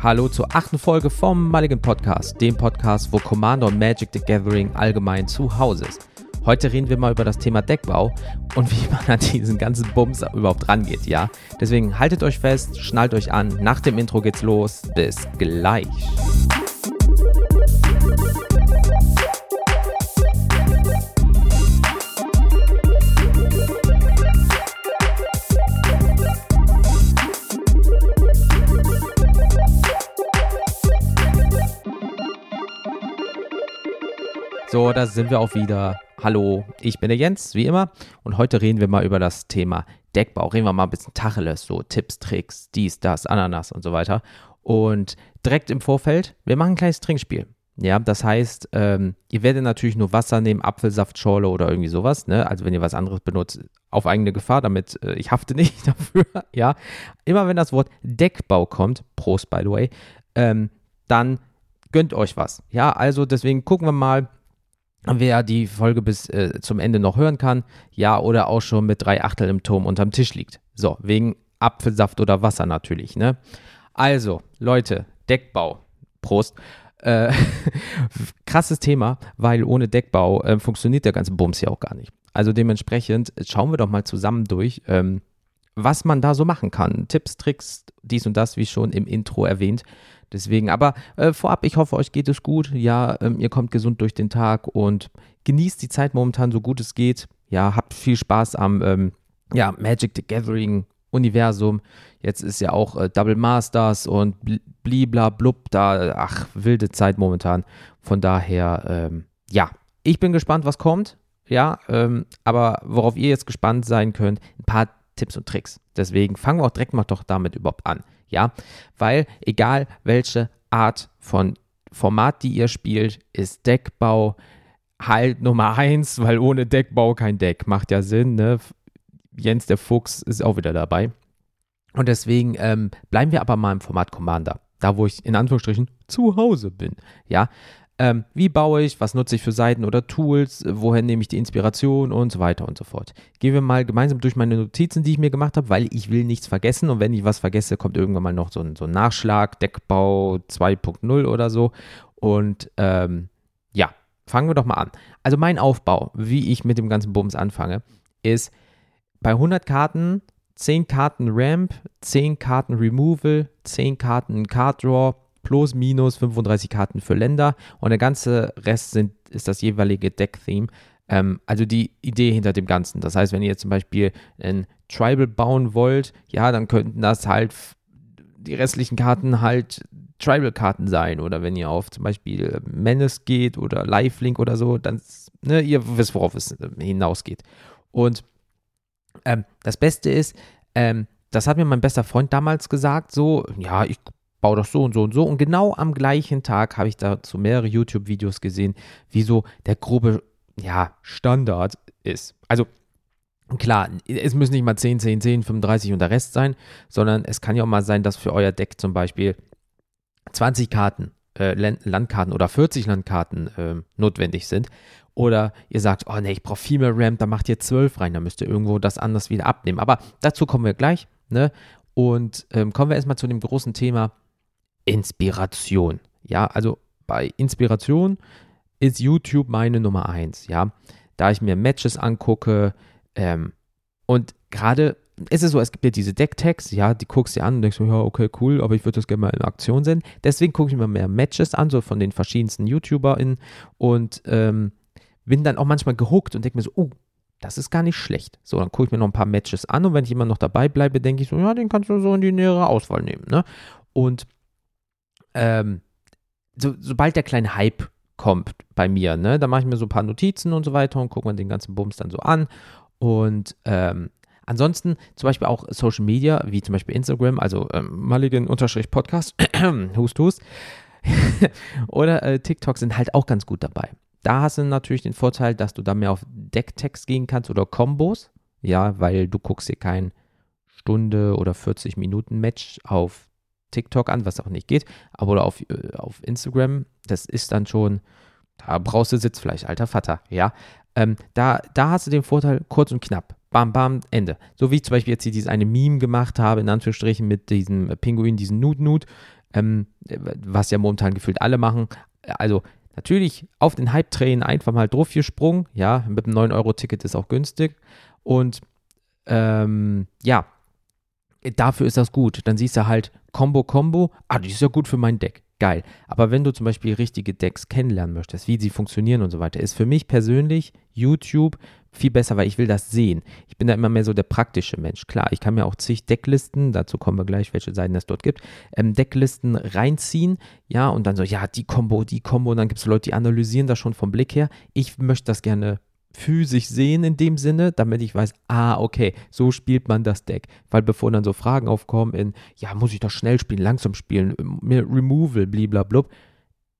Hallo zur achten Folge vom Mulligan Podcast, dem Podcast, wo Commander und Magic the Gathering allgemein zu Hause ist. Heute reden wir mal über das Thema Deckbau und wie man an diesen ganzen Bums überhaupt rangeht, ja? Deswegen haltet euch fest, schnallt euch an, nach dem Intro geht's los. Bis gleich. So, da sind wir auch wieder. Hallo, ich bin der Jens, wie immer. Und heute reden wir mal über das Thema Deckbau. Reden wir mal ein bisschen Tacheles, so Tipps, Tricks, dies, das, Ananas und so weiter. Und direkt im Vorfeld, wir machen ein kleines Trinkspiel. Ja, das heißt, ähm, ihr werdet natürlich nur Wasser nehmen, Apfelsaftschorle oder irgendwie sowas. Ne? Also wenn ihr was anderes benutzt, auf eigene Gefahr, damit äh, ich hafte nicht dafür. ja, immer wenn das Wort Deckbau kommt, Prost by the way, ähm, dann gönnt euch was. Ja, also deswegen gucken wir mal, wer die Folge bis äh, zum Ende noch hören kann, ja, oder auch schon mit drei Achtel im Turm unterm Tisch liegt. So, wegen Apfelsaft oder Wasser natürlich, ne? Also, Leute, Deckbau. Prost. Äh, krasses Thema, weil ohne Deckbau äh, funktioniert der ganze Bums ja auch gar nicht. Also dementsprechend schauen wir doch mal zusammen durch, ähm, was man da so machen kann. Tipps, Tricks, dies und das, wie schon im Intro erwähnt. Deswegen, aber äh, vorab, ich hoffe, euch geht es gut. Ja, ähm, ihr kommt gesund durch den Tag und genießt die Zeit momentan so gut es geht. Ja, habt viel Spaß am ähm, ja, Magic the Gathering Universum. Jetzt ist ja auch äh, Double Masters und blibla blub da. Ach, wilde Zeit momentan. Von daher, ähm, ja, ich bin gespannt, was kommt. Ja, ähm, aber worauf ihr jetzt gespannt sein könnt, ein paar Tipps und Tricks. Deswegen fangen wir auch direkt mal doch damit überhaupt an ja, weil egal welche Art von Format, die ihr spielt, ist Deckbau halt Nummer eins, weil ohne Deckbau kein Deck. Macht ja Sinn, ne? Jens der Fuchs ist auch wieder dabei. Und deswegen ähm, bleiben wir aber mal im Format Commander, da wo ich in Anführungsstrichen zu Hause bin. Ja, ähm, wie baue ich, was nutze ich für Seiten oder Tools, woher nehme ich die Inspiration und so weiter und so fort. Gehen wir mal gemeinsam durch meine Notizen, die ich mir gemacht habe, weil ich will nichts vergessen und wenn ich was vergesse, kommt irgendwann mal noch so ein, so ein Nachschlag, Deckbau 2.0 oder so. Und ähm, ja, fangen wir doch mal an. Also mein Aufbau, wie ich mit dem ganzen Bums anfange, ist bei 100 Karten 10 Karten Ramp, 10 Karten Removal, 10 Karten Card Draw, plus minus 35 Karten für Länder und der ganze Rest sind, ist das jeweilige Deck-Theme. Ähm, also die Idee hinter dem Ganzen. Das heißt, wenn ihr zum Beispiel ein Tribal bauen wollt, ja, dann könnten das halt die restlichen Karten halt Tribal-Karten sein. Oder wenn ihr auf zum Beispiel Menace geht oder Lifelink oder so, dann, ne, ihr wisst, worauf es äh, hinausgeht. Und ähm, das Beste ist, ähm, das hat mir mein bester Freund damals gesagt, so, ja, ich bau doch so und so und so. Und genau am gleichen Tag habe ich dazu mehrere YouTube-Videos gesehen, wie so der grobe, ja, Standard ist. Also Klar, es müssen nicht mal 10, 10, 10, 35 und der Rest sein, sondern es kann ja auch mal sein, dass für euer Deck zum Beispiel 20 Karten, äh, Landkarten oder 40 Landkarten äh, notwendig sind. Oder ihr sagt, oh ne, ich brauche viel mehr RAM, da macht ihr 12 rein, da müsst ihr irgendwo das anders wieder abnehmen. Aber dazu kommen wir gleich. Ne? Und ähm, kommen wir erstmal zu dem großen Thema Inspiration. Ja, also bei Inspiration ist YouTube meine Nummer eins. Ja, da ich mir Matches angucke ähm, und gerade ist es so, es gibt ja diese Decktags, ja, die guckst du dir an und denkst ja, okay, cool, aber ich würde das gerne mal in Aktion sehen. Deswegen gucke ich mir mehr Matches an, so von den verschiedensten YouTuberInnen und ähm, bin dann auch manchmal gehuckt und denke mir so, oh, das ist gar nicht schlecht. So, dann gucke ich mir noch ein paar Matches an und wenn ich immer noch dabei bleibe, denke ich so, ja, den kannst du so in die nähere Auswahl nehmen, ne? Und ähm, so, sobald der kleine Hype kommt bei mir, ne, da mache ich mir so ein paar Notizen und so weiter und gucke mir den ganzen Bums dann so an. Und ähm, ansonsten zum Beispiel auch Social Media, wie zum Beispiel Instagram, also ähm, Mulligan-Podcast, hust, hust. oder äh, TikTok sind halt auch ganz gut dabei. Da hast du natürlich den Vorteil, dass du da mehr auf Decktext gehen kannst oder Kombos, ja, weil du guckst dir kein Stunde oder 40 Minuten Match auf TikTok an, was auch nicht geht, aber oder auf, äh, auf Instagram, das ist dann schon, da brauchst du Sitzfleisch, alter Vater, ja. Ähm, da, da hast du den Vorteil, kurz und knapp. Bam, bam, Ende. So wie ich zum Beispiel jetzt hier dieses eine Meme gemacht habe, in Anführungsstrichen, mit diesem Pinguin, diesen Nut-Nut. ähm, was ja momentan gefühlt alle machen. Also natürlich auf den Hype-Train einfach mal drauf gesprungen. Ja, mit einem 9-Euro-Ticket ist auch günstig. Und ähm, ja, dafür ist das gut. Dann siehst du halt Combo, Combo. Ah, die ist ja gut für mein Deck. Geil. Aber wenn du zum Beispiel richtige Decks kennenlernen möchtest, wie sie funktionieren und so weiter, ist für mich persönlich YouTube viel besser, weil ich will das sehen. Ich bin da immer mehr so der praktische Mensch. Klar, ich kann mir auch zig Decklisten, dazu kommen wir gleich, welche Seiten es dort gibt, ähm, Decklisten reinziehen, ja, und dann so, ja, die Combo, die Combo, und dann gibt es Leute, die analysieren das schon vom Blick her. Ich möchte das gerne physisch sehen in dem Sinne, damit ich weiß, ah, okay, so spielt man das Deck. Weil bevor dann so Fragen aufkommen in, ja, muss ich doch schnell spielen, langsam spielen, Removal, bliblablub.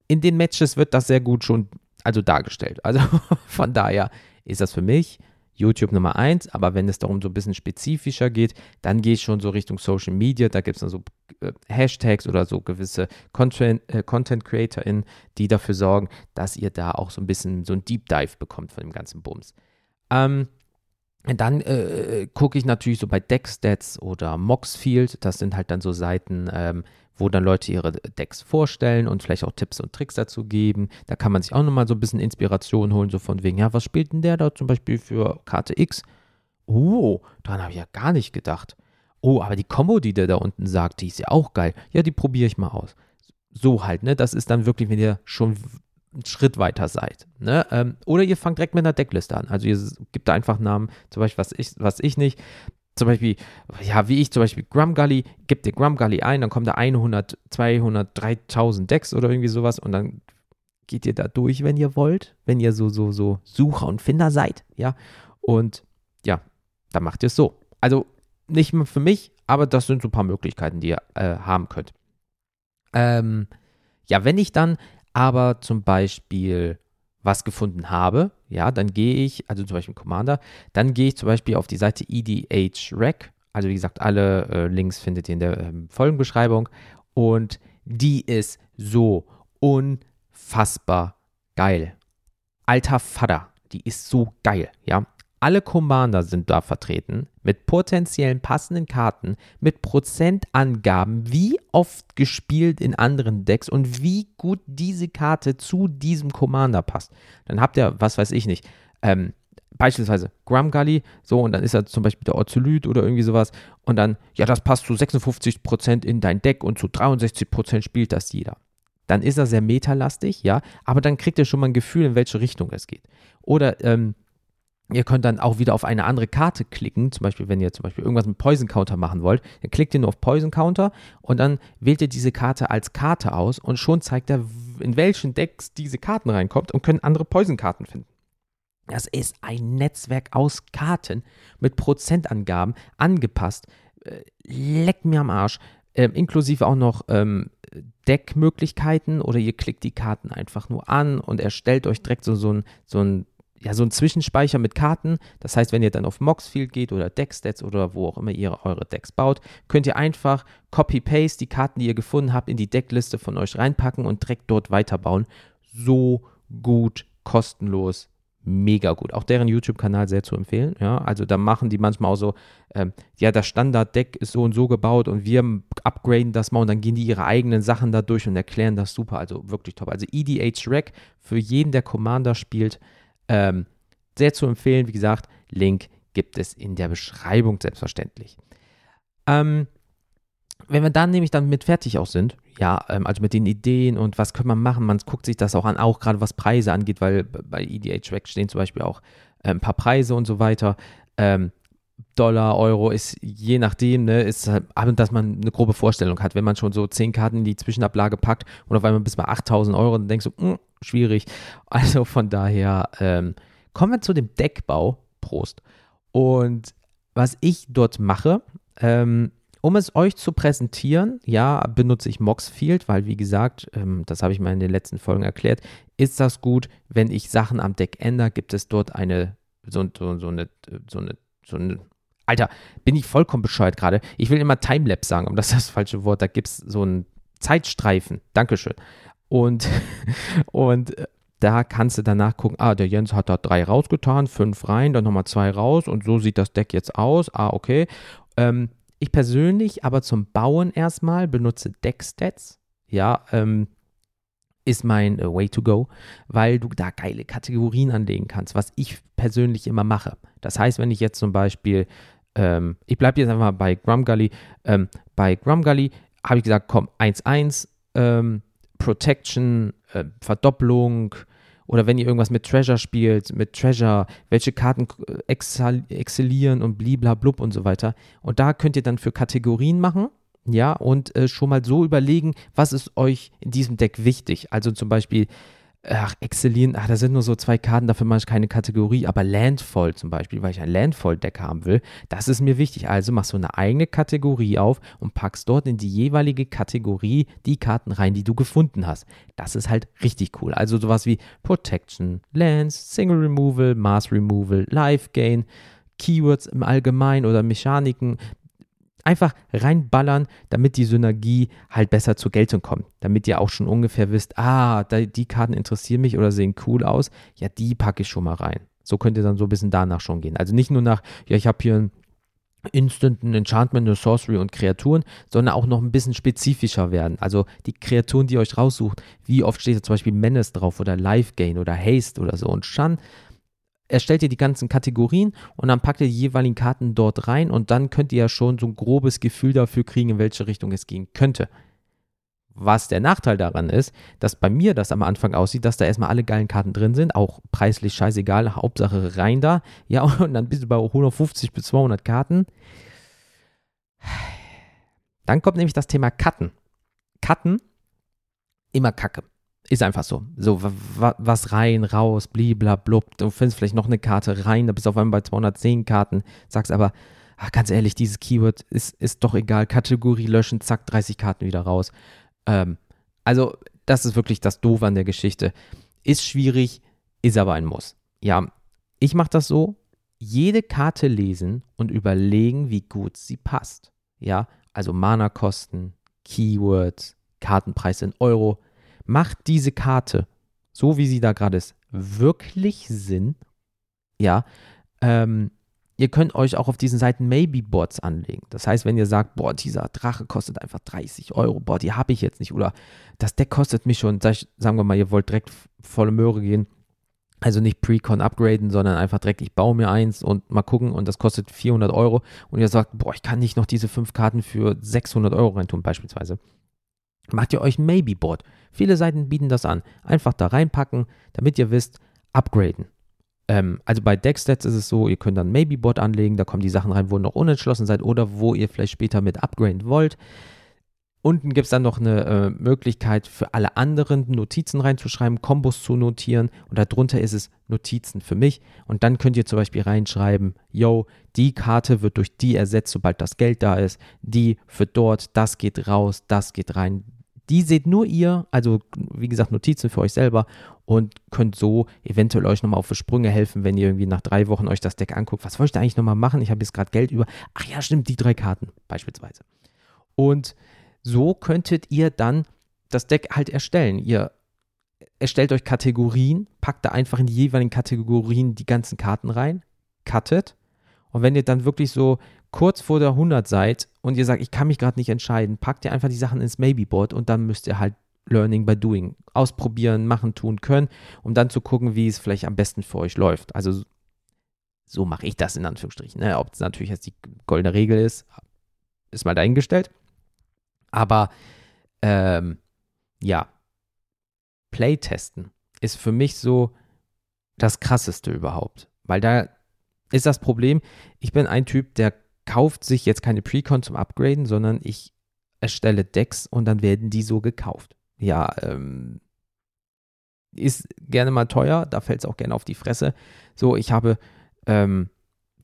In den Matches wird das sehr gut schon also dargestellt. Also von daher ist das für mich YouTube Nummer eins, aber wenn es darum so ein bisschen spezifischer geht, dann gehe ich schon so Richtung Social Media. Da gibt es dann so äh, Hashtags oder so gewisse Content, äh, Content CreatorInnen, die dafür sorgen, dass ihr da auch so ein bisschen so ein Deep Dive bekommt von dem ganzen Bums. Ähm, dann äh, gucke ich natürlich so bei Deckstats oder Moxfield. Das sind halt dann so Seiten, ähm, wo dann Leute ihre Decks vorstellen und vielleicht auch Tipps und Tricks dazu geben. Da kann man sich auch nochmal so ein bisschen Inspiration holen, so von wegen, ja, was spielt denn der da zum Beispiel für Karte X? Oh, daran habe ich ja gar nicht gedacht. Oh, aber die Combo, die der da unten sagt, die ist ja auch geil. Ja, die probiere ich mal aus. So halt, ne? Das ist dann wirklich, wenn ihr schon einen Schritt weiter seid. Ne? Ähm, oder ihr fangt direkt mit einer Deckliste an. Also ihr gebt da einfach Namen, zum Beispiel, was ich, was ich nicht zum Beispiel, ja, wie ich zum Beispiel Grumgully, gibt dir Grumgully ein, dann kommen da 100, 200, 3000 Decks oder irgendwie sowas und dann geht ihr da durch, wenn ihr wollt, wenn ihr so, so, so Sucher und Finder seid, ja. Und ja, dann macht ihr es so. Also nicht mehr für mich, aber das sind so ein paar Möglichkeiten, die ihr äh, haben könnt. Ähm, ja, wenn ich dann aber zum Beispiel was gefunden habe, ja, dann gehe ich, also zum Beispiel Commander, dann gehe ich zum Beispiel auf die Seite EDHREC. Also wie gesagt, alle äh, Links findet ihr in der ähm, Folgenbeschreibung. Und die ist so unfassbar geil. Alter Vater, die ist so geil, ja. Alle Commander sind da vertreten mit potenziellen passenden Karten, mit Prozentangaben, wie oft gespielt in anderen Decks und wie gut diese Karte zu diesem Commander passt. Dann habt ihr, was weiß ich nicht, ähm, beispielsweise Grumgully, so, und dann ist er zum Beispiel der Orzolyt oder irgendwie sowas, und dann, ja, das passt zu 56% in dein Deck und zu 63% spielt das jeder. Dann ist er sehr metalastig, ja, aber dann kriegt ihr schon mal ein Gefühl, in welche Richtung es geht. Oder, ähm, Ihr könnt dann auch wieder auf eine andere Karte klicken, zum Beispiel, wenn ihr zum Beispiel irgendwas mit Poison Counter machen wollt, dann klickt ihr nur auf Poison Counter und dann wählt ihr diese Karte als Karte aus und schon zeigt er, in welchen Decks diese Karten reinkommt und können andere Poison-Karten finden. Das ist ein Netzwerk aus Karten mit Prozentangaben angepasst. Äh, leck mir am Arsch. Ähm, inklusive auch noch ähm, Deckmöglichkeiten oder ihr klickt die Karten einfach nur an und erstellt euch direkt so, so ein, so ein ja, so ein Zwischenspeicher mit Karten. Das heißt, wenn ihr dann auf Moxfield geht oder Deckstats oder wo auch immer ihr eure Decks baut, könnt ihr einfach Copy-Paste die Karten, die ihr gefunden habt, in die Deckliste von euch reinpacken und direkt dort weiterbauen. So gut, kostenlos, mega gut. Auch deren YouTube-Kanal sehr zu empfehlen. Ja, also da machen die manchmal auch so, ähm, ja, das Standard-Deck ist so und so gebaut und wir upgraden das mal und dann gehen die ihre eigenen Sachen da durch und erklären das super. Also wirklich top. Also EDH Rec für jeden, der Commander spielt, ähm, sehr zu empfehlen. Wie gesagt, Link gibt es in der Beschreibung selbstverständlich. Ähm, wenn wir dann nämlich dann mit fertig auch sind, ja, ähm, also mit den Ideen und was können wir machen, man guckt sich das auch an, auch gerade was Preise angeht, weil bei EDH Rack stehen zum Beispiel auch äh, ein paar Preise und so weiter. Ähm, Dollar, Euro ist je nachdem, ne, ist halt, dass man eine grobe Vorstellung hat. Wenn man schon so zehn Karten in die Zwischenablage packt und auf einmal bis bei 8000 Euro, dann denkst du, mh, hm, schwierig. Also von daher ähm, kommen wir zu dem Deckbau. Prost. Und was ich dort mache, ähm, um es euch zu präsentieren, ja, benutze ich Moxfield, weil wie gesagt, ähm, das habe ich mal in den letzten Folgen erklärt, ist das gut, wenn ich Sachen am Deck ändere, gibt es dort eine so, so, so eine, so eine so ein, Alter, bin ich vollkommen bescheuert gerade. Ich will immer Timelapse sagen, aber das ist das falsche Wort. Da gibt es so einen Zeitstreifen. Dankeschön. Und, und äh, da kannst du danach gucken, ah, der Jens hat da drei rausgetan, fünf rein, dann nochmal zwei raus und so sieht das Deck jetzt aus. Ah, okay. Ähm, ich persönlich aber zum Bauen erstmal benutze Deckstats. ja, ähm, ist mein äh, Way to go, weil du da geile Kategorien anlegen kannst, was ich persönlich immer mache. Das heißt, wenn ich jetzt zum Beispiel, ähm, ich bleibe jetzt einfach mal bei Grumgully, ähm, bei Grumgully habe ich gesagt, komm, 1-1, ähm, Protection, äh, Verdoppelung, oder wenn ihr irgendwas mit Treasure spielt, mit Treasure, welche Karten äh, exzellieren und bliblablub und so weiter. Und da könnt ihr dann für Kategorien machen ja, und äh, schon mal so überlegen, was ist euch in diesem Deck wichtig. Also zum Beispiel, ach, exzellieren, ach, da sind nur so zwei Karten, dafür mache ich keine Kategorie, aber Landfall zum Beispiel, weil ich ein Landfall-Deck haben will, das ist mir wichtig. Also machst du eine eigene Kategorie auf und packst dort in die jeweilige Kategorie die Karten rein, die du gefunden hast. Das ist halt richtig cool. Also sowas wie Protection, Lands, Single Removal, Mass Removal, Life Gain, Keywords im Allgemeinen oder Mechaniken, einfach reinballern, damit die Synergie halt besser zur Geltung kommt. Damit ihr auch schon ungefähr wisst, ah, die Karten interessieren mich oder sehen cool aus, ja, die packe ich schon mal rein. So könnt ihr dann so ein bisschen danach schon gehen. Also nicht nur nach, ja, ich habe hier ein Instant, ein Enchantment, eine Sorcery und Kreaturen, sondern auch noch ein bisschen spezifischer werden. Also die Kreaturen, die ihr euch raussucht, wie oft steht da zum Beispiel Menace drauf oder Life Gain oder Haste oder so. Und schon erstellt ihr die ganzen Kategorien und dann packt ihr die jeweiligen Karten dort rein und dann könnt ihr ja schon so ein grobes Gefühl dafür kriegen, in welche Richtung es gehen könnte. Was der Nachteil daran ist, dass bei mir das am Anfang aussieht, dass da erstmal alle geilen Karten drin sind, auch preislich scheißegal, Hauptsache rein da. Ja, und dann bist du bei 150 bis 200 Karten. Dann kommt nämlich das Thema Cutten. Cutten, immer Kacke. Ist einfach so. So, was rein, raus, bliblablub. Du findest vielleicht noch eine Karte rein, da bist du auf einmal bei 210 Karten, sagst aber, ach, ganz ehrlich, dieses Keyword ist, ist doch egal. Kategorie löschen, zack, 30 Karten wieder raus. Ähm, also, das ist wirklich das Doofe an der Geschichte. Ist schwierig, ist aber ein Muss. Ja, ich mache das so: jede Karte lesen und überlegen, wie gut sie passt. Ja, also Mana-Kosten, Keywords, Kartenpreis in Euro macht diese Karte, so wie sie da gerade ist, wirklich Sinn? Ja, ähm, ihr könnt euch auch auf diesen Seiten Maybe-Bots anlegen. Das heißt, wenn ihr sagt, boah, dieser Drache kostet einfach 30 Euro, boah, die habe ich jetzt nicht. Oder das Deck kostet mich schon, sagen wir mal, ihr wollt direkt volle Möhre gehen. Also nicht Pre-Con upgraden, sondern einfach direkt, ich baue mir eins und mal gucken und das kostet 400 Euro. Und ihr sagt, boah, ich kann nicht noch diese fünf Karten für 600 Euro reintun, beispielsweise macht ihr euch ein Maybe-Board. Viele Seiten bieten das an. Einfach da reinpacken, damit ihr wisst, upgraden. Ähm, also bei Deckstats ist es so, ihr könnt dann Maybe-Board anlegen, da kommen die Sachen rein, wo ihr noch unentschlossen seid oder wo ihr vielleicht später mit upgraden wollt. Unten gibt es dann noch eine äh, Möglichkeit für alle anderen Notizen reinzuschreiben, Kombos zu notieren und darunter ist es Notizen für mich und dann könnt ihr zum Beispiel reinschreiben, yo, die Karte wird durch die ersetzt, sobald das Geld da ist, die für dort, das geht raus, das geht rein, die seht nur ihr, also wie gesagt, Notizen für euch selber und könnt so eventuell euch nochmal auf Sprünge helfen, wenn ihr irgendwie nach drei Wochen euch das Deck anguckt. Was wollte ich da eigentlich nochmal machen? Ich habe jetzt gerade Geld über. Ach ja, stimmt, die drei Karten beispielsweise. Und so könntet ihr dann das Deck halt erstellen. Ihr erstellt euch Kategorien, packt da einfach in die jeweiligen Kategorien die ganzen Karten rein, cuttet. Und wenn ihr dann wirklich so kurz vor der 100 seid und ihr sagt, ich kann mich gerade nicht entscheiden, packt ihr einfach die Sachen ins Maybe-Board und dann müsst ihr halt Learning by Doing ausprobieren, machen, tun können, um dann zu gucken, wie es vielleicht am besten für euch läuft. Also so mache ich das in Anführungsstrichen. Ne? Ob es natürlich jetzt die goldene Regel ist, ist mal dahingestellt. Aber ähm, ja, Playtesten ist für mich so das krasseste überhaupt. Weil da ist das Problem, ich bin ein Typ, der kauft sich jetzt keine Precon zum Upgraden, sondern ich erstelle Decks und dann werden die so gekauft. Ja, ähm, ist gerne mal teuer, da fällt es auch gerne auf die Fresse. So, ich habe ähm,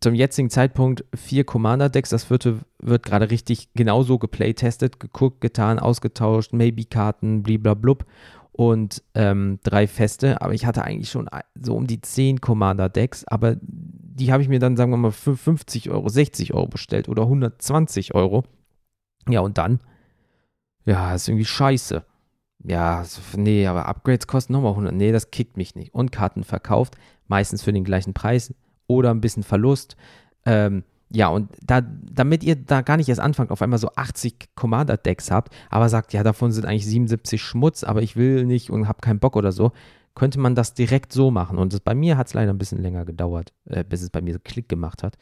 zum jetzigen Zeitpunkt vier Commander-Decks, das vierte wird gerade richtig genauso geplaytestet, geguckt, getan, ausgetauscht, Maybe-Karten, bliblablub und ähm, drei feste, aber ich hatte eigentlich schon so um die zehn Commander-Decks, aber die habe ich mir dann, sagen wir mal, für 50 Euro, 60 Euro bestellt oder 120 Euro. Ja, und dann, ja, ist irgendwie scheiße. Ja, nee, aber Upgrades kosten nochmal 100. Nee, das kickt mich nicht. Und Karten verkauft, meistens für den gleichen Preis oder ein bisschen Verlust. Ähm, ja, und da, damit ihr da gar nicht erst anfangt, auf einmal so 80 Commander-Decks habt, aber sagt, ja, davon sind eigentlich 77 Schmutz, aber ich will nicht und habe keinen Bock oder so, könnte man das direkt so machen. Und das, bei mir hat es leider ein bisschen länger gedauert, äh, bis es bei mir Klick gemacht hat.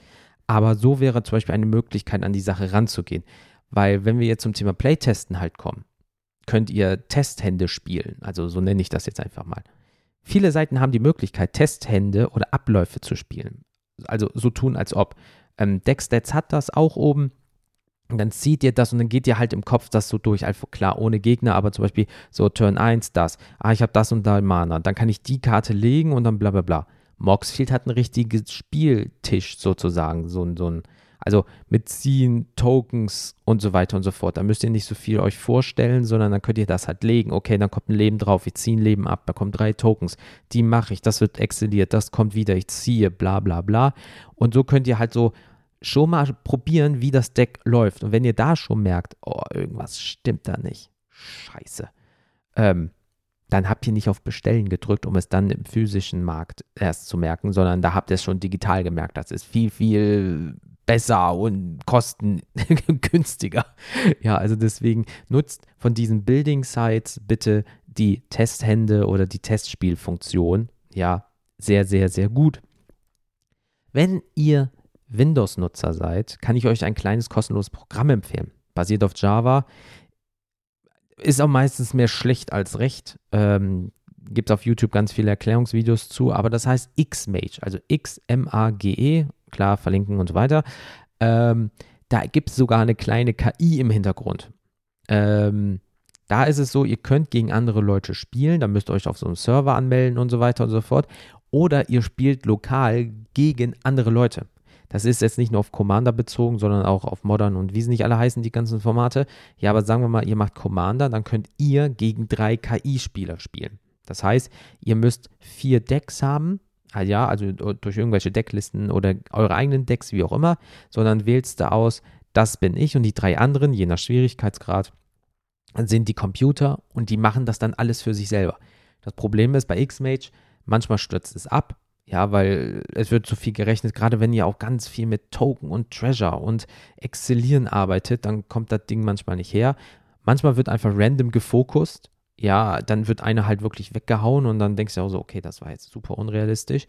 Aber so wäre zum Beispiel eine Möglichkeit, an die Sache ranzugehen. Weil wenn wir jetzt zum Thema Playtesten halt kommen, könnt ihr Testhände spielen. Also so nenne ich das jetzt einfach mal. Viele Seiten haben die Möglichkeit, Testhände oder Abläufe zu spielen. Also so tun, als ob. Ähm, Deckstats hat das auch oben. Und dann zieht ihr das und dann geht ihr halt im Kopf das so durch. Also klar, ohne Gegner, aber zum Beispiel so Turn 1 das. Ah, ich habe das und da Mana. Dann kann ich die Karte legen und dann bla bla bla. Moxfield hat einen richtigen Spieltisch sozusagen. So, so ein, also mit Ziehen, Tokens und so weiter und so fort. Da müsst ihr nicht so viel euch vorstellen, sondern dann könnt ihr das halt legen. Okay, dann kommt ein Leben drauf, ich ziehe ein Leben ab, da kommen drei Tokens. Die mache ich, das wird exzeliert, das kommt wieder, ich ziehe, bla bla bla. Und so könnt ihr halt so schon mal probieren, wie das Deck läuft. Und wenn ihr da schon merkt, oh, irgendwas stimmt da nicht. Scheiße. Ähm, dann habt ihr nicht auf Bestellen gedrückt, um es dann im physischen Markt erst zu merken, sondern da habt ihr es schon digital gemerkt. Das ist viel, viel besser und kostengünstiger. Ja, also deswegen nutzt von diesen Building Sites bitte die Testhände oder die Testspielfunktion. Ja, sehr, sehr, sehr gut. Wenn ihr Windows-Nutzer seid, kann ich euch ein kleines kostenloses Programm empfehlen. Basiert auf Java, ist auch meistens mehr schlecht als recht. Ähm, Gibt es auf YouTube ganz viele Erklärungsvideos zu, aber das heißt Xmage, also X-M-A-G-E, klar, verlinken und so weiter. Ähm, da gibt es sogar eine kleine KI im Hintergrund. Ähm, da ist es so, ihr könnt gegen andere Leute spielen, da müsst ihr euch auf so einen Server anmelden und so weiter und so fort. Oder ihr spielt lokal gegen andere Leute. Das ist jetzt nicht nur auf Commander bezogen, sondern auch auf Modern und wie sie nicht alle heißen, die ganzen Formate. Ja, aber sagen wir mal, ihr macht Commander, dann könnt ihr gegen drei KI-Spieler spielen. Das heißt, ihr müsst vier Decks haben, ah ja, also durch irgendwelche Decklisten oder eure eigenen Decks, wie auch immer, sondern wählst du aus, das bin ich und die drei anderen, je nach Schwierigkeitsgrad, sind die Computer und die machen das dann alles für sich selber. Das Problem ist bei Xmage, manchmal stürzt es ab, ja, weil es wird zu viel gerechnet, gerade wenn ihr auch ganz viel mit Token und Treasure und Excellieren arbeitet, dann kommt das Ding manchmal nicht her. Manchmal wird einfach random gefokust. Ja, dann wird einer halt wirklich weggehauen und dann denkst du auch so, okay, das war jetzt super unrealistisch.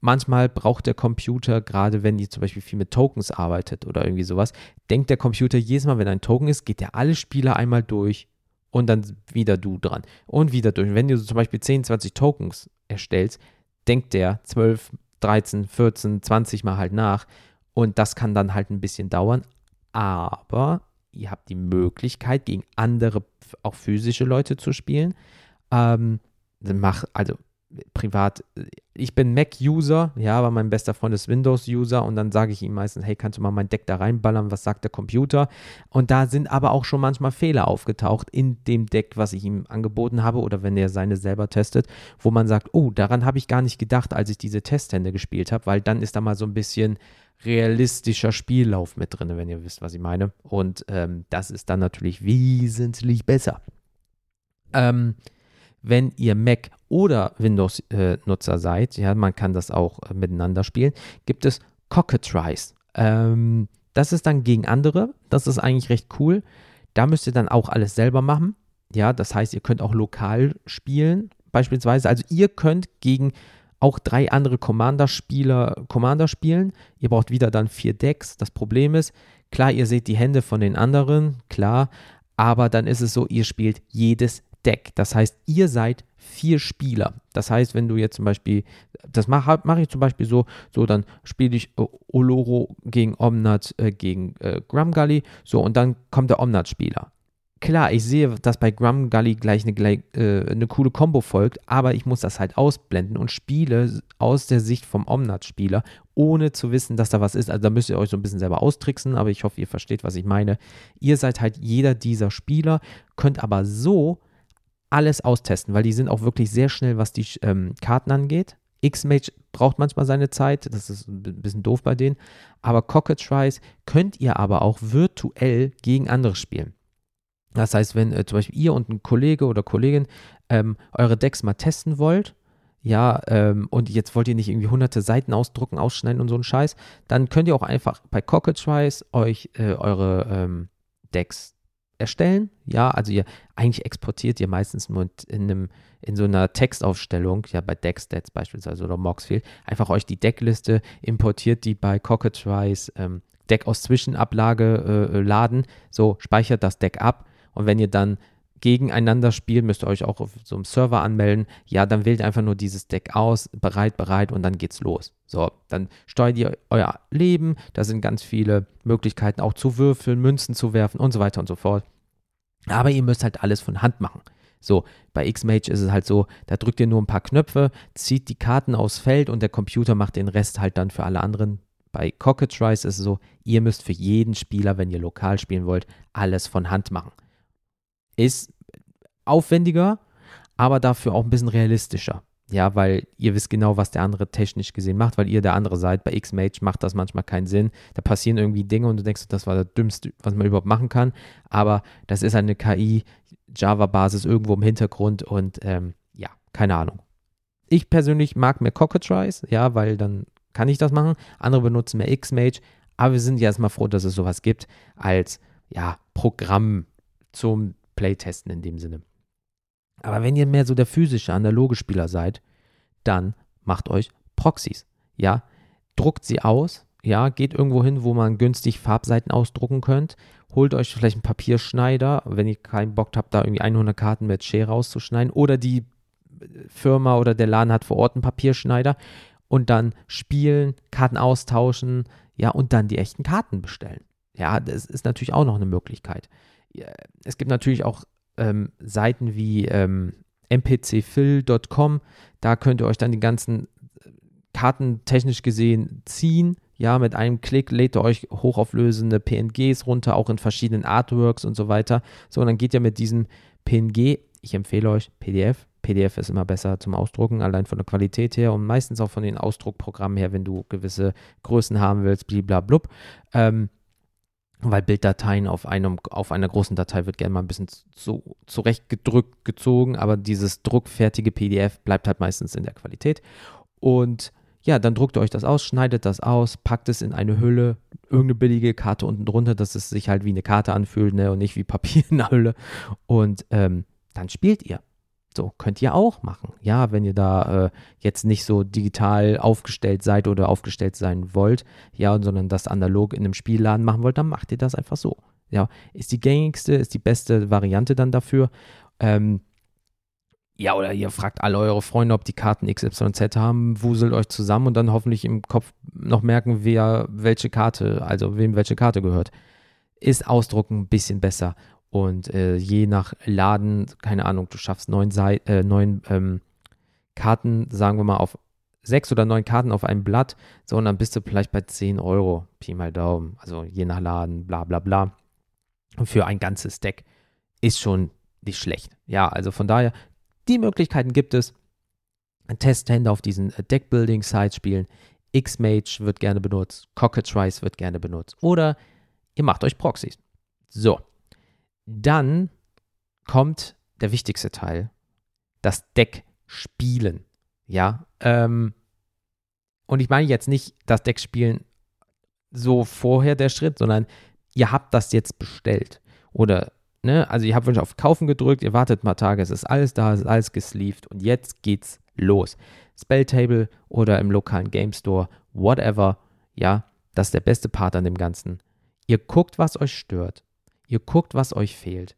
Manchmal braucht der Computer, gerade wenn ihr zum Beispiel viel mit Tokens arbeitet oder irgendwie sowas, denkt der Computer jedes Mal, wenn ein Token ist, geht der alle Spieler einmal durch und dann wieder du dran und wieder durch. Und wenn du zum Beispiel 10, 20 Tokens erstellst, denkt der 12, 13, 14, 20 Mal halt nach. Und das kann dann halt ein bisschen dauern. Aber ihr habt die Möglichkeit, gegen andere, auch physische Leute zu spielen. Ähm, mach, also privat, ich bin Mac-User, ja, aber mein bester Freund ist Windows-User und dann sage ich ihm meistens, hey, kannst du mal mein Deck da reinballern, was sagt der Computer? Und da sind aber auch schon manchmal Fehler aufgetaucht in dem Deck, was ich ihm angeboten habe oder wenn er seine selber testet, wo man sagt, oh, daran habe ich gar nicht gedacht, als ich diese Testhände gespielt habe, weil dann ist da mal so ein bisschen realistischer Spiellauf mit drin, wenn ihr wisst, was ich meine. Und ähm, das ist dann natürlich wesentlich besser. Ähm, wenn ihr Mac oder Windows-Nutzer äh, seid, ja, man kann das auch äh, miteinander spielen, gibt es Cockatrice. Ähm, das ist dann gegen andere. Das ist eigentlich recht cool. Da müsst ihr dann auch alles selber machen. Ja, das heißt, ihr könnt auch lokal spielen, beispielsweise. Also ihr könnt gegen auch drei andere Commander-Spieler Commander spielen. Ihr braucht wieder dann vier Decks. Das Problem ist, klar, ihr seht die Hände von den anderen, klar, aber dann ist es so, ihr spielt jedes Deck. Das heißt, ihr seid vier Spieler. Das heißt, wenn du jetzt zum Beispiel, das mache mach ich zum Beispiel so, so dann spiele ich äh, Oloro gegen Omnat äh, gegen äh, Grumgully, so und dann kommt der Omnat-Spieler. Klar, ich sehe, dass bei Grumgully gleich eine, gleich, äh, eine coole Combo folgt, aber ich muss das halt ausblenden und spiele aus der Sicht vom Omnat-Spieler, ohne zu wissen, dass da was ist. Also da müsst ihr euch so ein bisschen selber austricksen, aber ich hoffe, ihr versteht, was ich meine. Ihr seid halt jeder dieser Spieler, könnt aber so alles austesten, weil die sind auch wirklich sehr schnell, was die ähm, Karten angeht. X-Mage braucht manchmal seine Zeit, das ist ein bisschen doof bei denen. Aber Cockatrice könnt ihr aber auch virtuell gegen andere spielen. Das heißt, wenn äh, zum Beispiel ihr und ein Kollege oder Kollegin ähm, eure Decks mal testen wollt, ja, ähm, und jetzt wollt ihr nicht irgendwie hunderte Seiten ausdrucken, ausschneiden und so einen Scheiß, dann könnt ihr auch einfach bei Cockatrice euch äh, eure ähm, Decks erstellen. Ja, also ihr eigentlich exportiert ihr meistens nur in, einem, in so einer Textaufstellung, ja bei Deckstats beispielsweise oder Moxfield, einfach euch die Deckliste, importiert die bei Cockatrice ähm, Deck aus Zwischenablage äh, laden, so speichert das Deck ab. Und wenn ihr dann gegeneinander spielt, müsst ihr euch auch auf so einem Server anmelden. Ja, dann wählt einfach nur dieses Deck aus, bereit, bereit und dann geht's los. So, dann steuert ihr euer Leben. Da sind ganz viele Möglichkeiten auch zu würfeln, Münzen zu werfen und so weiter und so fort. Aber ihr müsst halt alles von Hand machen. So, bei X-Mage ist es halt so, da drückt ihr nur ein paar Knöpfe, zieht die Karten aufs Feld und der Computer macht den Rest halt dann für alle anderen bei Cockatrice ist es so, ihr müsst für jeden Spieler, wenn ihr lokal spielen wollt, alles von Hand machen. Ist aufwendiger, aber dafür auch ein bisschen realistischer. Ja, weil ihr wisst genau, was der andere technisch gesehen macht, weil ihr der andere seid. Bei X-Mage macht das manchmal keinen Sinn. Da passieren irgendwie Dinge und du denkst, das war das Dümmste, was man überhaupt machen kann. Aber das ist eine KI, Java-Basis irgendwo im Hintergrund und ähm, ja, keine Ahnung. Ich persönlich mag mehr Cockatrice, ja, weil dann kann ich das machen. Andere benutzen mehr Xmage, aber wir sind ja erstmal froh, dass es sowas gibt als ja, Programm zum Playtesten in dem Sinne. Aber wenn ihr mehr so der physische, analoge Spieler seid, dann macht euch Proxys. Ja, druckt sie aus. Ja, geht irgendwo hin, wo man günstig Farbseiten ausdrucken könnt. Holt euch vielleicht einen Papierschneider, wenn ihr keinen Bock habt, da irgendwie 100 Karten mit Schere rauszuschneiden. Oder die Firma oder der Laden hat vor Ort einen Papierschneider und dann spielen, Karten austauschen, ja, und dann die echten Karten bestellen. Ja, das ist natürlich auch noch eine Möglichkeit. Es gibt natürlich auch ähm, Seiten wie ähm, mpcphil.com, da könnt ihr euch dann die ganzen Karten technisch gesehen ziehen. Ja, mit einem Klick lädt ihr euch hochauflösende PNGs runter, auch in verschiedenen Artworks und so weiter. So, und dann geht ihr mit diesem PNG, ich empfehle euch PDF, PDF ist immer besser zum Ausdrucken, allein von der Qualität her und meistens auch von den Ausdruckprogrammen her, wenn du gewisse Größen haben willst, bliblablub. Ähm, weil Bilddateien auf, einem, auf einer großen Datei wird gerne mal ein bisschen zu, zurechtgedrückt, gezogen, aber dieses druckfertige PDF bleibt halt meistens in der Qualität. Und ja, dann druckt ihr euch das aus, schneidet das aus, packt es in eine Hülle, irgendeine billige Karte unten drunter, dass es sich halt wie eine Karte anfühlt ne, und nicht wie Papier in der Hülle. Und ähm, dann spielt ihr. So, könnt ihr auch machen. Ja, wenn ihr da äh, jetzt nicht so digital aufgestellt seid oder aufgestellt sein wollt, ja, sondern das analog in einem Spielladen machen wollt, dann macht ihr das einfach so. Ja, ist die gängigste, ist die beste Variante dann dafür. Ähm, ja, oder ihr fragt alle eure Freunde, ob die Karten XYZ haben, wuselt euch zusammen und dann hoffentlich im Kopf noch merken, wer welche Karte, also wem welche Karte gehört. Ist Ausdrucken ein bisschen besser. Und äh, je nach Laden, keine Ahnung, du schaffst neun, Sei äh, neun ähm, Karten, sagen wir mal, auf sechs oder neun Karten auf einem Blatt, so, und dann bist du vielleicht bei 10 Euro, Pi mal Daumen, also je nach Laden, bla bla bla. Und für ein ganzes Deck ist schon nicht schlecht. Ja, also von daher, die Möglichkeiten gibt es. Testhände auf diesen äh, Deckbuilding-Sites spielen. Xmage wird gerne benutzt, Cockatrice wird gerne benutzt. Oder ihr macht euch Proxys. So, dann kommt der wichtigste Teil, das Deck spielen. Ja, ähm, und ich meine jetzt nicht das Deck spielen so vorher der Schritt, sondern ihr habt das jetzt bestellt. Oder, ne, also ihr habt wirklich auf Kaufen gedrückt, ihr wartet mal Tage, es ist alles da, es ist alles gesleeved und jetzt geht's los. Spelltable oder im lokalen Game Store, whatever, ja, das ist der beste Part an dem Ganzen. Ihr guckt, was euch stört. Ihr guckt, was euch fehlt.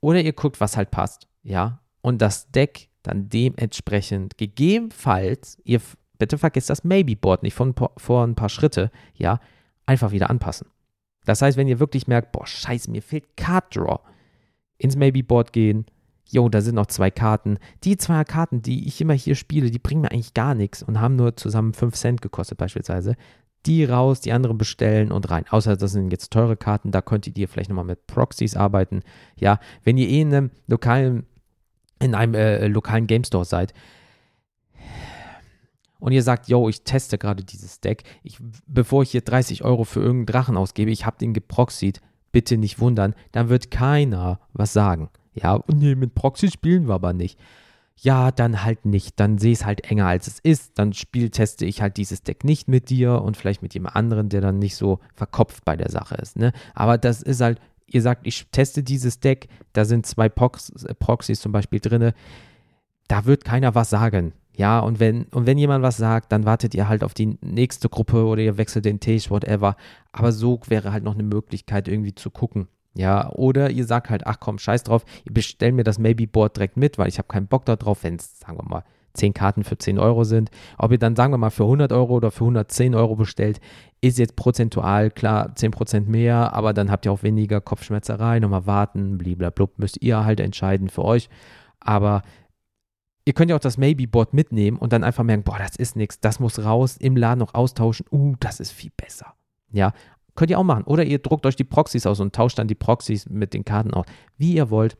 Oder ihr guckt, was halt passt. Ja. Und das Deck dann dementsprechend gegebenenfalls, ihr bitte vergesst das Maybe-Board nicht von vor ein paar Schritte, ja, einfach wieder anpassen. Das heißt, wenn ihr wirklich merkt, boah, scheiße, mir fehlt Card Draw, ins Maybe-Board gehen, jo, da sind noch zwei Karten. Die zwei Karten, die ich immer hier spiele, die bringen mir eigentlich gar nichts und haben nur zusammen 5 Cent gekostet beispielsweise die raus, die anderen bestellen und rein. Außer das sind jetzt teure Karten, da könntet ihr vielleicht nochmal mit Proxys arbeiten. Ja, wenn ihr eh in einem lokalen, in einem äh, lokalen Game Store seid und ihr sagt, yo, ich teste gerade dieses Deck, ich, bevor ich hier 30 Euro für irgendeinen Drachen ausgebe, ich habe den geproxied, bitte nicht wundern, dann wird keiner was sagen. Ja, nee, mit Proxy spielen wir aber nicht. Ja, dann halt nicht. Dann sehe ich es halt enger, als es ist. Dann spiel, teste ich halt dieses Deck nicht mit dir und vielleicht mit jemand anderen, der dann nicht so verkopft bei der Sache ist. Ne? Aber das ist halt, ihr sagt, ich teste dieses Deck, da sind zwei Prox Proxys zum Beispiel drin. Da wird keiner was sagen. Ja, und wenn, und wenn jemand was sagt, dann wartet ihr halt auf die nächste Gruppe oder ihr wechselt den Tisch, whatever. Aber so wäre halt noch eine Möglichkeit, irgendwie zu gucken. Ja, oder ihr sagt halt, ach komm, scheiß drauf, ihr bestellt mir das Maybe-Board direkt mit, weil ich habe keinen Bock darauf, wenn es, sagen wir mal, 10 Karten für 10 Euro sind. Ob ihr dann, sagen wir mal, für 100 Euro oder für 110 Euro bestellt, ist jetzt prozentual klar 10% mehr, aber dann habt ihr auch weniger Kopfschmerzerei, nochmal warten, blablabla, müsst ihr halt entscheiden für euch. Aber ihr könnt ja auch das Maybe-Board mitnehmen und dann einfach merken, boah, das ist nichts, das muss raus, im Laden noch austauschen, uh, das ist viel besser. Ja, Könnt ihr auch machen. Oder ihr druckt euch die Proxys aus und tauscht dann die Proxys mit den Karten aus. Wie ihr wollt.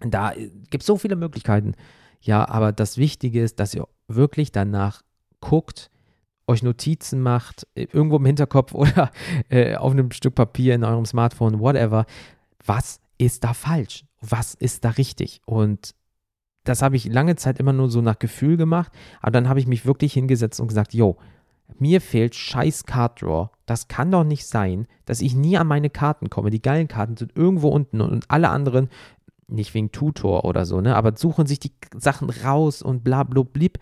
Da gibt es so viele Möglichkeiten. Ja, aber das Wichtige ist, dass ihr wirklich danach guckt, euch Notizen macht, irgendwo im Hinterkopf oder äh, auf einem Stück Papier in eurem Smartphone, whatever. Was ist da falsch? Was ist da richtig? Und das habe ich lange Zeit immer nur so nach Gefühl gemacht, aber dann habe ich mich wirklich hingesetzt und gesagt, yo, mir fehlt scheiß Card Draw. Das kann doch nicht sein, dass ich nie an meine Karten komme. Die geilen Karten sind irgendwo unten und alle anderen, nicht wegen Tutor oder so, ne, aber suchen sich die Sachen raus und bla bla blib.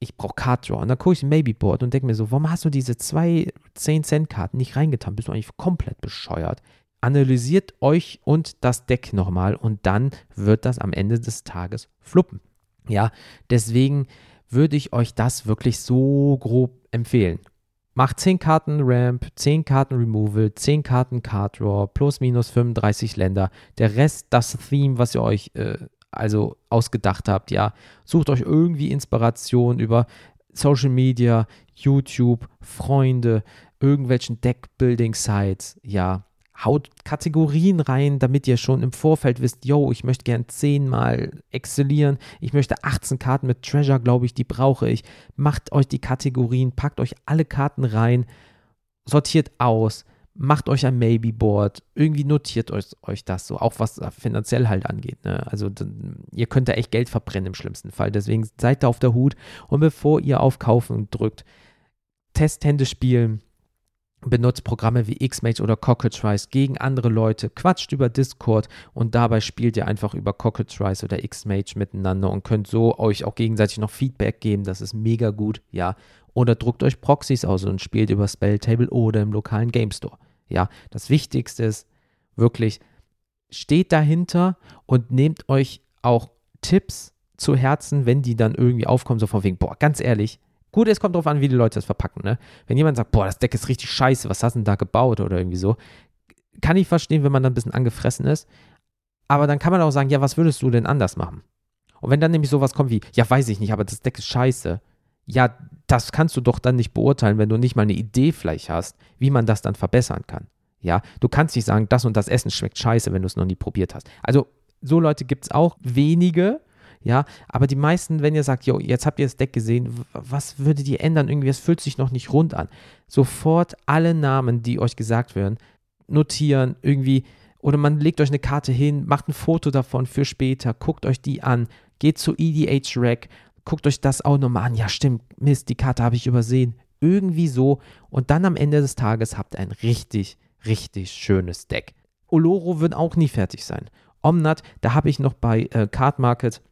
Ich brauche Card Draw. Und dann gucke ich ein Maybe Board und denke mir so, warum hast du diese zwei 10-Cent-Karten nicht reingetan? Bist du eigentlich komplett bescheuert? Analysiert euch und das Deck nochmal und dann wird das am Ende des Tages fluppen. Ja, deswegen würde ich euch das wirklich so grob empfehlen. Macht 10 Karten Ramp, 10 Karten Removal, 10 Karten Card Draw, plus minus 35 Länder. Der Rest, das Theme, was ihr euch äh, also ausgedacht habt, ja. Sucht euch irgendwie Inspiration über Social Media, YouTube, Freunde, irgendwelchen Deckbuilding-Sites, ja haut Kategorien rein, damit ihr schon im Vorfeld wisst, yo, ich möchte gern zehnmal exzellieren, ich möchte 18 Karten mit Treasure, glaube ich, die brauche ich. Macht euch die Kategorien, packt euch alle Karten rein, sortiert aus, macht euch ein Maybe-Board, irgendwie notiert euch, euch das so, auch was finanziell halt angeht. Ne? Also ihr könnt da echt Geld verbrennen im schlimmsten Fall, deswegen seid da auf der Hut und bevor ihr auf Kaufen drückt, Testhände spielen, benutzt Programme wie Xmage oder Cockatrice gegen andere Leute, quatscht über Discord und dabei spielt ihr einfach über Cockatrice oder Xmage miteinander und könnt so euch auch gegenseitig noch Feedback geben. Das ist mega gut, ja. Oder druckt euch Proxys aus und spielt über Spelltable oder im lokalen Game Store. Ja, das Wichtigste ist wirklich, steht dahinter und nehmt euch auch Tipps zu Herzen, wenn die dann irgendwie aufkommen, so von wegen, boah, ganz ehrlich, Gut, es kommt darauf an, wie die Leute das verpacken. Ne? Wenn jemand sagt, boah, das Deck ist richtig scheiße, was hast du denn da gebaut oder irgendwie so, kann ich verstehen, wenn man dann ein bisschen angefressen ist. Aber dann kann man auch sagen, ja, was würdest du denn anders machen? Und wenn dann nämlich sowas kommt wie, ja, weiß ich nicht, aber das Deck ist scheiße. Ja, das kannst du doch dann nicht beurteilen, wenn du nicht mal eine Idee vielleicht hast, wie man das dann verbessern kann. Ja, du kannst nicht sagen, das und das Essen schmeckt scheiße, wenn du es noch nie probiert hast. Also, so Leute gibt es auch wenige, ja, aber die meisten, wenn ihr sagt, jo, jetzt habt ihr das Deck gesehen, was würdet ihr ändern? Irgendwie, es fühlt sich noch nicht rund an. Sofort alle Namen, die euch gesagt werden, notieren, irgendwie, oder man legt euch eine Karte hin, macht ein Foto davon für später, guckt euch die an, geht zu EDH Rack, guckt euch das auch nochmal an. Ja, stimmt, Mist, die Karte habe ich übersehen. Irgendwie so. Und dann am Ende des Tages habt ihr ein richtig, richtig schönes Deck. Oloro wird auch nie fertig sein. Omnat, da habe ich noch bei äh, Card Market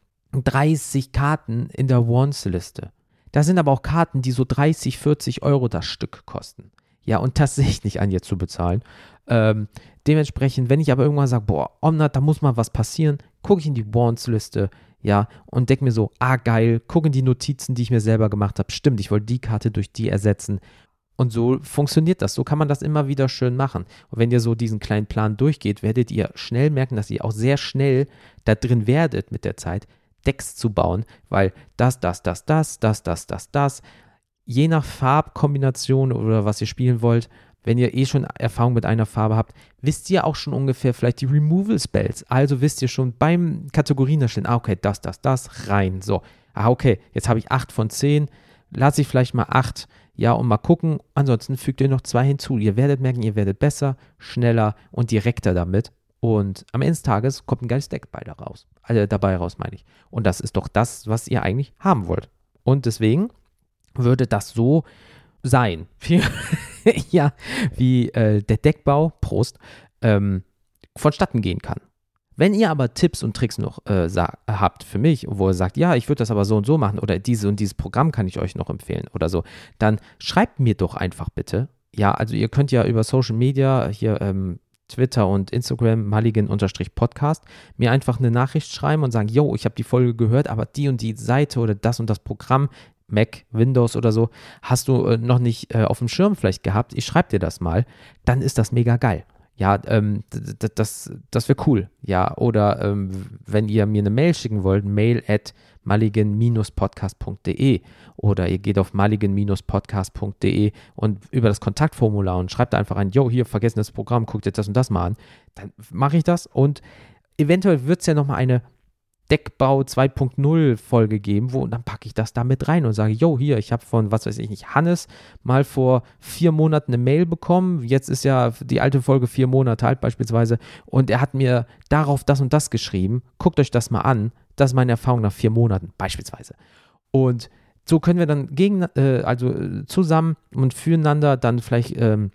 30 Karten in der Wants-Liste. Da sind aber auch Karten, die so 30, 40 Euro das Stück kosten. Ja, und das sehe ich nicht an, jetzt zu bezahlen. Ähm, dementsprechend, wenn ich aber irgendwann sage, boah, Omnat, da muss mal was passieren, gucke ich in die Wants-Liste, ja, und denke mir so, ah, geil, gucke in die Notizen, die ich mir selber gemacht habe. Stimmt, ich wollte die Karte durch die ersetzen. Und so funktioniert das. So kann man das immer wieder schön machen. Und wenn ihr so diesen kleinen Plan durchgeht, werdet ihr schnell merken, dass ihr auch sehr schnell da drin werdet mit der Zeit, Decks zu bauen, weil das, das, das, das, das, das, das, das, je nach Farbkombination oder was ihr spielen wollt, wenn ihr eh schon Erfahrung mit einer Farbe habt, wisst ihr auch schon ungefähr vielleicht die Removal Spells. Also wisst ihr schon beim Kategorien ah, okay, das, das, das, rein. So, ah, okay, jetzt habe ich 8 von 10, lasse ich vielleicht mal 8, ja, und mal gucken. Ansonsten fügt ihr noch zwei hinzu. Ihr werdet merken, ihr werdet besser, schneller und direkter damit. Und am Ende des Tages kommt ein geiles Deck bei raus. Also dabei raus, meine ich. Und das ist doch das, was ihr eigentlich haben wollt. Und deswegen würde das so sein, ja, wie äh, der Deckbau, Prost, ähm, vonstatten gehen kann. Wenn ihr aber Tipps und Tricks noch äh, habt für mich, wo ihr sagt, ja, ich würde das aber so und so machen oder dieses und dieses Programm kann ich euch noch empfehlen oder so, dann schreibt mir doch einfach bitte. Ja, also ihr könnt ja über Social Media hier ähm, Twitter und Instagram mulligan-podcast mir einfach eine Nachricht schreiben und sagen, yo, ich habe die Folge gehört, aber die und die Seite oder das und das Programm, Mac, Windows oder so, hast du äh, noch nicht äh, auf dem Schirm vielleicht gehabt. Ich schreibe dir das mal. Dann ist das mega geil ja, ähm, das, das wäre cool. Ja, oder ähm, wenn ihr mir eine Mail schicken wollt, mail at mulligan-podcast.de oder ihr geht auf mulligan-podcast.de und über das Kontaktformular und schreibt einfach ein, yo, hier, vergessen das Programm, guckt jetzt das und das mal an. Dann mache ich das und eventuell wird es ja nochmal eine Deckbau 2.0 Folge geben, wo und dann packe ich das da mit rein und sage, yo, hier, ich habe von, was weiß ich nicht, Hannes mal vor vier Monaten eine Mail bekommen. Jetzt ist ja die alte Folge vier Monate alt beispielsweise und er hat mir darauf das und das geschrieben. Guckt euch das mal an. Das ist meine Erfahrung nach vier Monaten beispielsweise. Und so können wir dann gegen, äh, also äh, zusammen und füreinander dann vielleicht ähm,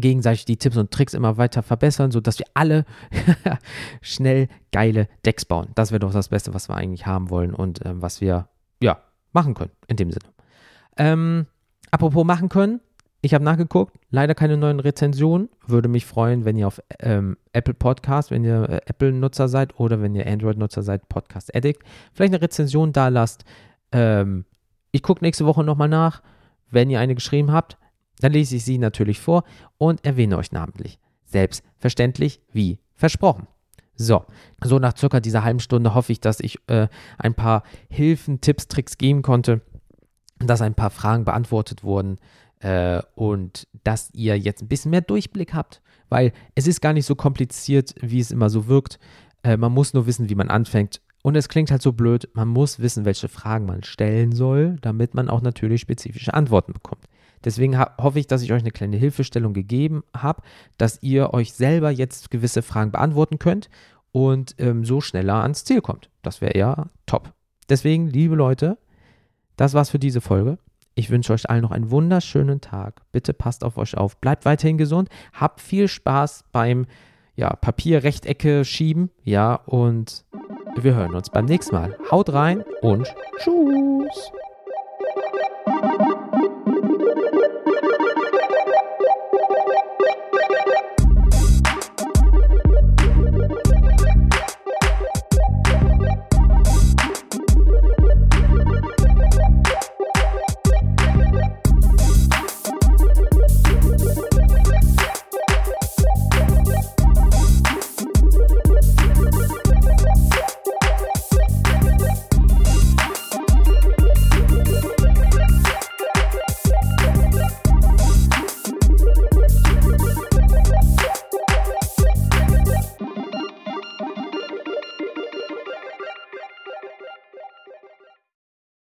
gegenseitig die Tipps und Tricks immer weiter verbessern, sodass wir alle schnell geile Decks bauen. Das wäre doch das Beste, was wir eigentlich haben wollen und ähm, was wir ja machen können in dem Sinne. Ähm, apropos machen können, ich habe nachgeguckt, leider keine neuen Rezensionen. Würde mich freuen, wenn ihr auf ähm, Apple Podcast, wenn ihr äh, Apple-Nutzer seid oder wenn ihr Android-Nutzer seid, Podcast Addict, vielleicht eine Rezension da lasst. Ähm, ich gucke nächste Woche nochmal nach. Wenn ihr eine geschrieben habt, dann lese ich sie natürlich vor und erwähne euch namentlich. Selbstverständlich wie versprochen. So, so nach circa dieser halben Stunde hoffe ich, dass ich äh, ein paar Hilfen, Tipps, Tricks geben konnte, dass ein paar Fragen beantwortet wurden äh, und dass ihr jetzt ein bisschen mehr Durchblick habt, weil es ist gar nicht so kompliziert, wie es immer so wirkt. Äh, man muss nur wissen, wie man anfängt. Und es klingt halt so blöd, man muss wissen, welche Fragen man stellen soll, damit man auch natürlich spezifische Antworten bekommt. Deswegen hoffe ich, dass ich euch eine kleine Hilfestellung gegeben habe, dass ihr euch selber jetzt gewisse Fragen beantworten könnt und ähm, so schneller ans Ziel kommt. Das wäre ja top. Deswegen, liebe Leute, das war's für diese Folge. Ich wünsche euch allen noch einen wunderschönen Tag. Bitte passt auf euch auf. Bleibt weiterhin gesund. Habt viel Spaß beim ja, Papierrechtecke schieben. Ja, und wir hören uns beim nächsten Mal. Haut rein und tschüss.